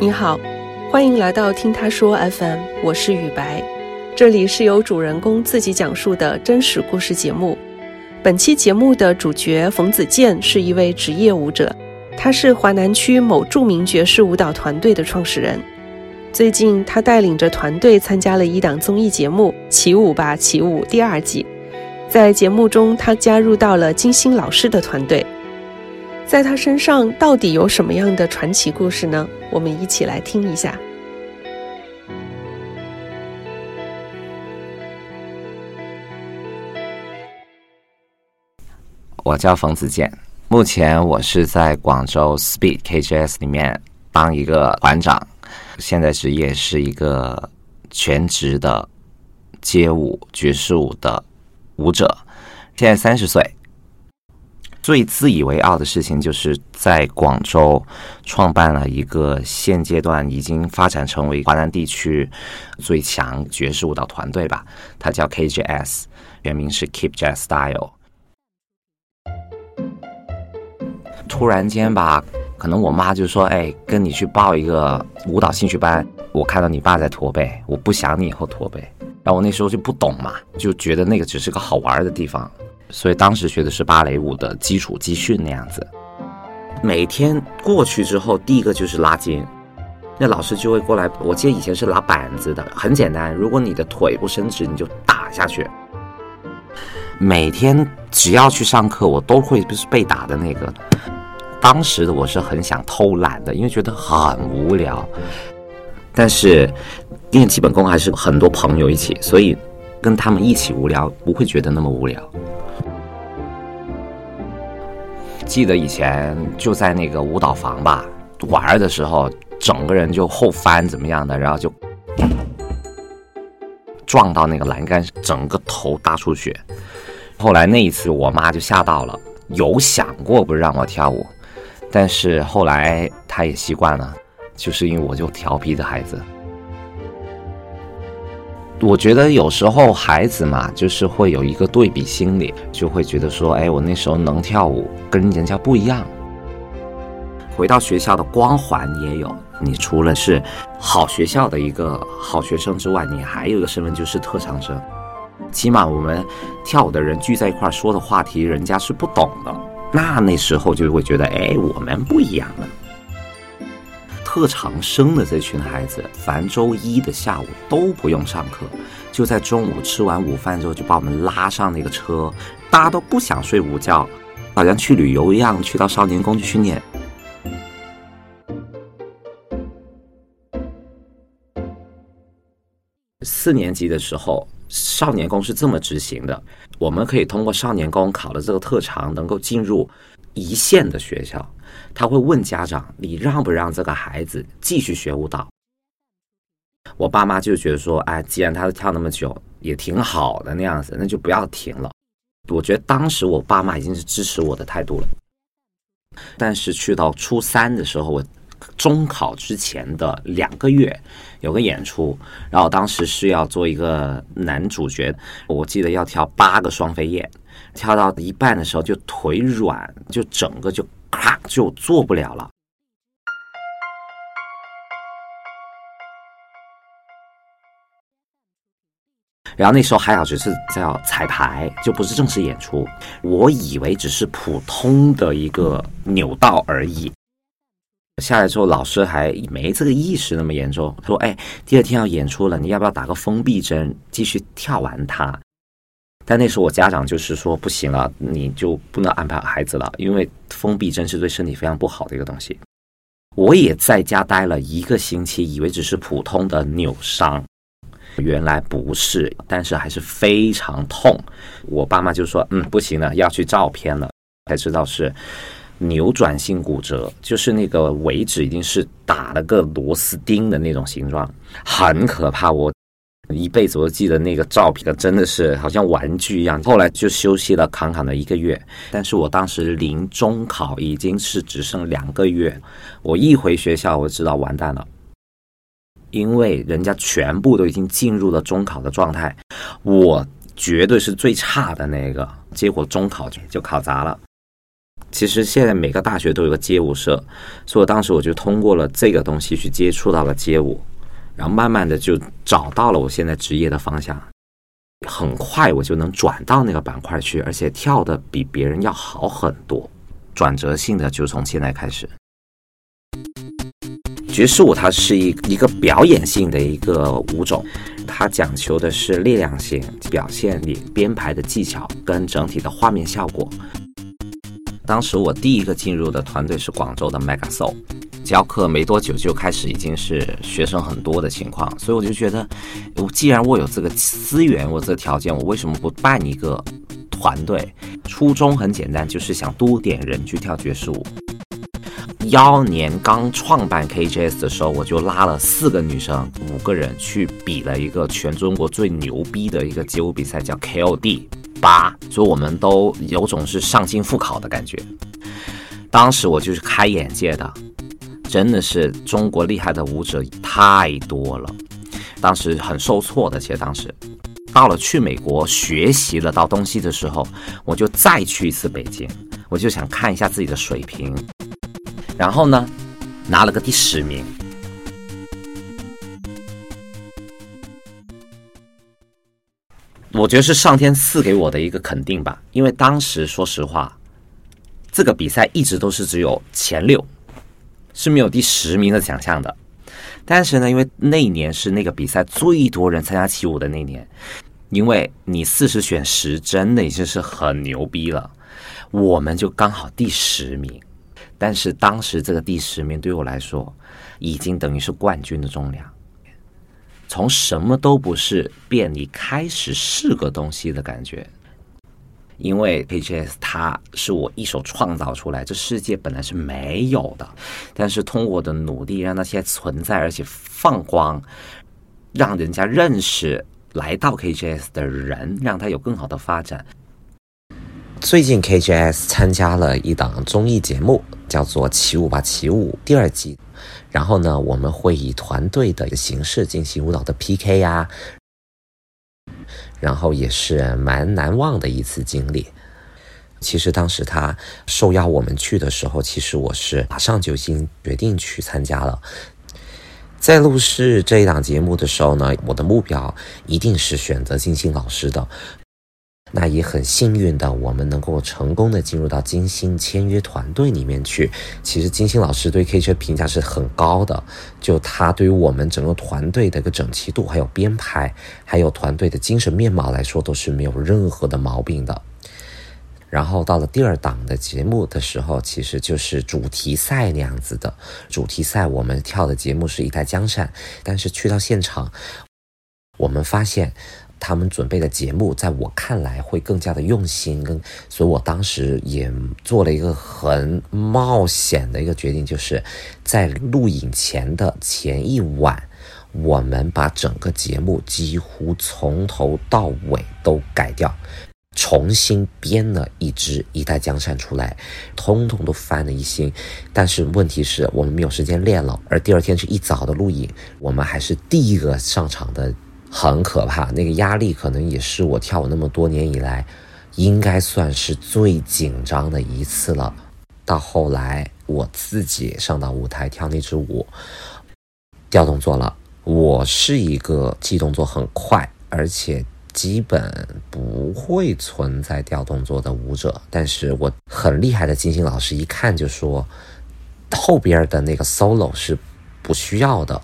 你好，欢迎来到听他说 FM，我是雨白，这里是由主人公自己讲述的真实故事节目。本期节目的主角冯子健是一位职业舞者，他是华南区某著名爵士舞蹈团队的创始人。最近，他带领着团队参加了一档综艺节目《起舞吧，起舞》第二季。在节目中，他加入到了金星老师的团队。在他身上到底有什么样的传奇故事呢？我们一起来听一下。我叫冯子健，目前我是在广州 Speed KJS 里面当一个团长，现在职业是一个全职的街舞爵士舞的舞者，现在三十岁。最自以为傲的事情，就是在广州创办了一个现阶段已经发展成为华南地区最强爵士舞蹈团队吧。它叫 KJS，原名是 Keep Jazz Style。突然间吧，可能我妈就说：“哎，跟你去报一个舞蹈兴趣班。”我看到你爸在驼背，我不想你以后驼背。然后我那时候就不懂嘛，就觉得那个只是个好玩的地方。所以当时学的是芭蕾舞的基础基训那样子，每天过去之后，第一个就是拉筋，那老师就会过来。我记得以前是拿板子的，很简单。如果你的腿不伸直，你就打下去。每天只要去上课，我都会不是被打的那个。当时的我是很想偷懒的，因为觉得很无聊。但是练基本功还是很多朋友一起，所以跟他们一起无聊不会觉得那么无聊。记得以前就在那个舞蹈房吧玩的时候，整个人就后翻怎么样的，然后就撞到那个栏杆，整个头大出血。后来那一次，我妈就吓到了，有想过不让我跳舞，但是后来她也习惯了，就是因为我就调皮的孩子。我觉得有时候孩子嘛，就是会有一个对比心理，就会觉得说，哎，我那时候能跳舞，跟人家不一样。回到学校的光环也有，你除了是好学校的一个好学生之外，你还有一个身份就是特长生。起码我们跳舞的人聚在一块说的话题，人家是不懂的。那那时候就会觉得，哎，我们不一样了。特长生的这群孩子，凡周一的下午都不用上课，就在中午吃完午饭之后，就把我们拉上那个车，大家都不想睡午觉，好像去旅游一样，去到少年宫去训练。四年级的时候，少年宫是这么执行的：我们可以通过少年宫考的这个特长，能够进入一线的学校。他会问家长：“你让不让这个孩子继续学舞蹈？”我爸妈就觉得说：“哎，既然他跳那么久，也挺好的那样子，那就不要停了。”我觉得当时我爸妈已经是支持我的态度了。但是去到初三的时候，我中考之前的两个月有个演出，然后当时是要做一个男主角，我记得要跳八个双飞燕，跳到一半的时候就腿软，就整个就。啪就做不了了。然后那时候还好，只是叫彩排，就不是正式演出。我以为只是普通的一个扭到而已。下来之后，老师还没这个意识那么严重，说：“哎，第二天要演出了，你要不要打个封闭针，继续跳完它？”但那时候我家长就是说不行了，你就不能安排孩子了，因为封闭针是对身体非常不好的一个东西。我也在家待了一个星期，以为只是普通的扭伤，原来不是，但是还是非常痛。我爸妈就说：“嗯，不行了，要去照片了。”才知道是扭转性骨折，就是那个位置已经是打了个螺丝钉的那种形状，很可怕。我。一辈子我都记得那个照片，真的是好像玩具一样。后来就休息了坎坎的一个月，但是我当时临中考已经是只剩两个月，我一回学校我就知道完蛋了，因为人家全部都已经进入了中考的状态，我绝对是最差的那个，结果中考就考砸了。其实现在每个大学都有个街舞社，所以我当时我就通过了这个东西去接触到了街舞，然后慢慢的就找到了我现在职业的方向。很快我就能转到那个板块去，而且跳的比别人要好很多。转折性的就从现在开始。爵士舞它是一一个表演性的一个舞种，它讲求的是力量性表现力、编排的技巧跟整体的画面效果。当时我第一个进入的团队是广州的 Mega Soul，教课没多久就开始已经是学生很多的情况，所以我就觉得，我既然我有这个资源，我这个条件，我为什么不办一个团队？初衷很简单，就是想多点人去跳爵士舞。幺年刚创办 KJS 的时候，我就拉了四个女生，五个人去比了一个全中国最牛逼的一个街舞比赛，叫 KOD 八，所以我们都有种是上京复考的感觉。当时我就是开眼界的，真的是中国厉害的舞者太多了。当时很受挫的，其实当时到了去美国学习了到东西的时候，我就再去一次北京，我就想看一下自己的水平。然后呢，拿了个第十名。我觉得是上天赐给我的一个肯定吧，因为当时说实话，这个比赛一直都是只有前六，是没有第十名的奖项的。但是呢，因为那一年是那个比赛最多人参加起舞的那年，因为你四十选十，真的已经是很牛逼了，我们就刚好第十名。但是当时这个第十名对我来说，已经等于是冠军的重量。从什么都不是变，你开始是个东西的感觉。因为 KJS 它是我一手创造出来，这世界本来是没有的。但是通过我的努力，让它现在存在，而且放光，让人家认识来到 KJS 的人，让他有更好的发展。最近 KJS 参加了一档综艺节目。叫做《起舞吧起舞》第二季，然后呢，我们会以团队的形式进行舞蹈的 PK 呀，然后也是蛮难忘的一次经历。其实当时他受邀我们去的时候，其实我是马上就已经决定去参加了。在录制这一档节目的时候呢，我的目标一定是选择金星老师的。那也很幸运的，我们能够成功的进入到金星签约团队里面去。其实金星老师对 K 车评价是很高的，就他对于我们整个团队的一个整齐度，还有编排，还有团队的精神面貌来说，都是没有任何的毛病的。然后到了第二档的节目的时候，其实就是主题赛那样子的。主题赛我们跳的节目是一代江山，但是去到现场，我们发现。他们准备的节目，在我看来会更加的用心，跟所以我当时也做了一个很冒险的一个决定，就是在录影前的前一晚，我们把整个节目几乎从头到尾都改掉，重新编了一支《一代江山》出来，通通都翻了一新。但是问题是我们没有时间练了，而第二天是一早的录影，我们还是第一个上场的。很可怕，那个压力可能也是我跳舞那么多年以来，应该算是最紧张的一次了。到后来我自己上到舞台跳那支舞，调动作了。我是一个记动作很快，而且基本不会存在调动作的舞者。但是我很厉害的金星老师一看就说，后边的那个 solo 是不需要的。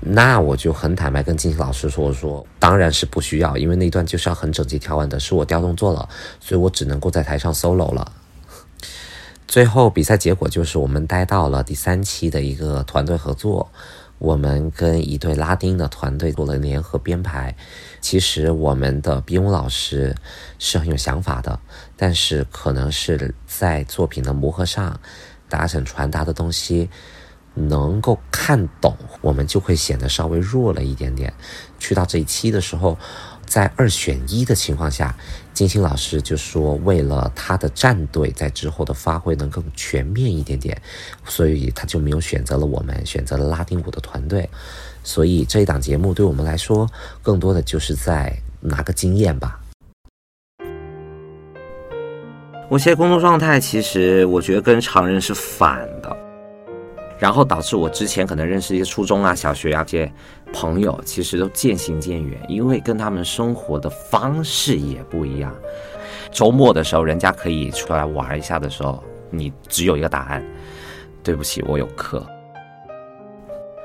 那我就很坦白跟金星老师说：“我说当然是不需要，因为那段就是要很整齐跳完的，是我调动作了，所以我只能够在台上 solo 了。”最后比赛结果就是我们待到了第三期的一个团队合作，我们跟一对拉丁的团队做了联合编排。其实我们的编舞老师是很有想法的，但是可能是在作品的磨合上，达成传达的东西。能够看懂，我们就会显得稍微弱了一点点。去到这一期的时候，在二选一的情况下，金星老师就说，为了他的战队在之后的发挥能更全面一点点，所以他就没有选择了我们，选择了拉丁舞的团队。所以这一档节目对我们来说，更多的就是在拿个经验吧。我现在工作状态其实我觉得跟常人是反的，然后导致我之前可能认识一些初中啊、小学啊这些朋友，其实都渐行渐远，因为跟他们生活的方式也不一样。周末的时候，人家可以出来玩一下的时候，你只有一个答案：对不起，我有课。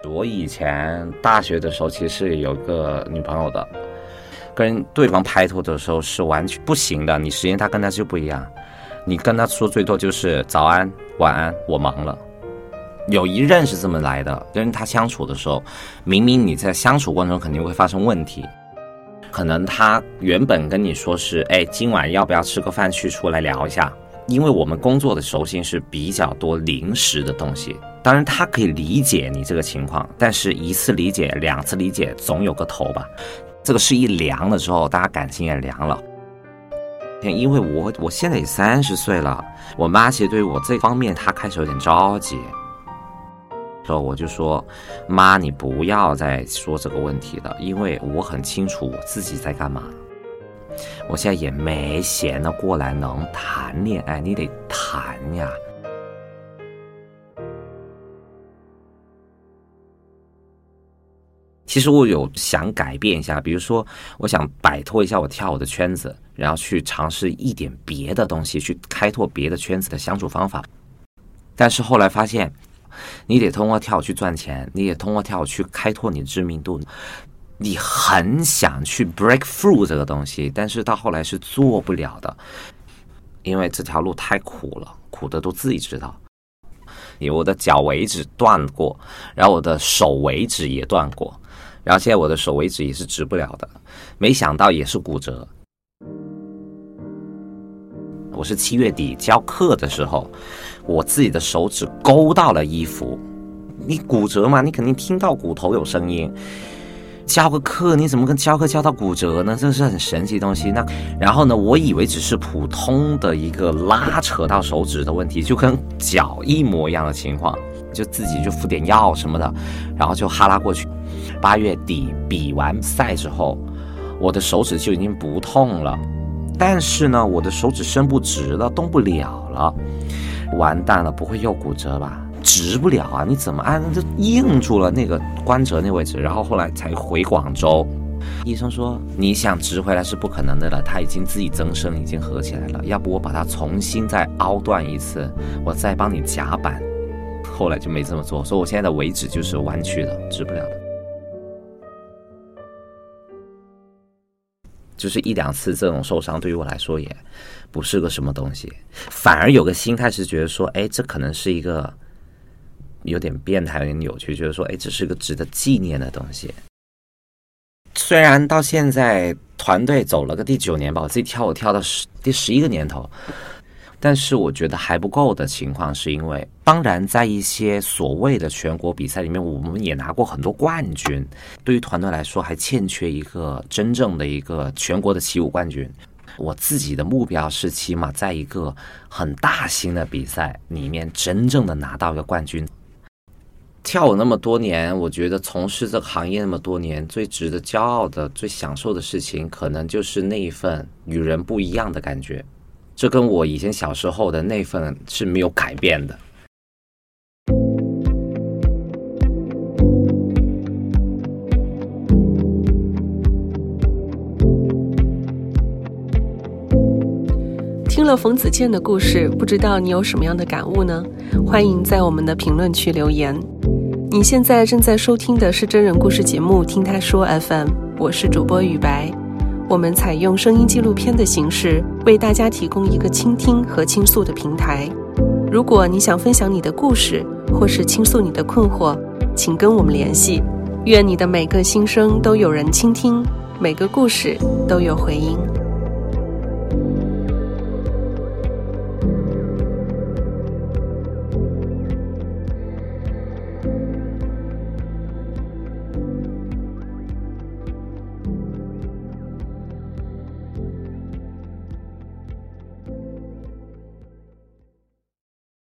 我以前大学的时候其实有个女朋友的，跟对方拍拖的时候是完全不行的。你时间他跟他就不一样，你跟他说最多就是早安、晚安，我忙了。有一任是这么来的，跟他相处的时候，明明你在相处过程中肯定会发生问题，可能他原本跟你说是，哎，今晚要不要吃个饭去出来聊一下？因为我们工作的时候性是比较多临时的东西。当然，他可以理解你这个情况，但是一次理解、两次理解，总有个头吧。这个事一凉了之后，大家感情也凉了。因为我我现在也三十岁了，我妈其实对我这方面，她开始有点着急。时候我就说，妈，你不要再说这个问题了，因为我很清楚我自己在干嘛。我现在也没闲的过来能谈恋爱，你得谈呀。其实我有想改变一下，比如说，我想摆脱一下我跳舞的圈子，然后去尝试一点别的东西，去开拓别的圈子的相处方法。但是后来发现，你得通过跳舞去赚钱，你也通过跳舞去开拓你的知名度。你很想去 break through 这个东西，但是到后来是做不了的，因为这条路太苦了，苦的都自己知道。我的脚尾指断过，然后我的手尾指也断过。然后现在我的手为止也是直不了的，没想到也是骨折。我是七月底教课的时候，我自己的手指勾到了衣服。你骨折嘛，你肯定听到骨头有声音。教个课你怎么跟教课教到骨折呢？这是很神奇的东西。那然后呢，我以为只是普通的一个拉扯到手指的问题，就跟脚一模一样的情况，就自己就敷点药什么的，然后就哈拉过去。八月底比完赛之后，我的手指就已经不痛了，但是呢，我的手指伸不直了，动不了了，完蛋了，不会又骨折吧？直不了啊！你怎么按就硬住了那个关节那位置，然后后来才回广州，医生说你想直回来是不可能的了，它已经自己增生，已经合起来了，要不我把它重新再凹断一次，我再帮你夹板。后来就没这么做，所以我现在的尾指就是弯曲的，直不了的。就是一两次这种受伤，对于我来说也不是个什么东西，反而有个心态是觉得说，哎，这可能是一个有点变态、有点扭曲，觉得说，哎，这是一个值得纪念的东西。虽然到现在团队走了个第九年吧，我自己跳舞跳到十第十一个年头。但是我觉得还不够的情况，是因为当然在一些所谓的全国比赛里面，我们也拿过很多冠军。对于团队来说，还欠缺一个真正的一个全国的起舞冠军。我自己的目标是，起码在一个很大型的比赛里面，真正的拿到一个冠军。跳舞那么多年，我觉得从事这个行业那么多年，最值得骄傲的、最享受的事情，可能就是那一份与人不一样的感觉。这跟我以前小时候的那份是没有改变的。听了冯子健的故事，不知道你有什么样的感悟呢？欢迎在我们的评论区留言。你现在正在收听的是真人故事节目《听他说 FM》，我是主播雨白。我们采用声音纪录片的形式，为大家提供一个倾听和倾诉的平台。如果你想分享你的故事，或是倾诉你的困惑，请跟我们联系。愿你的每个心声都有人倾听，每个故事都有回音。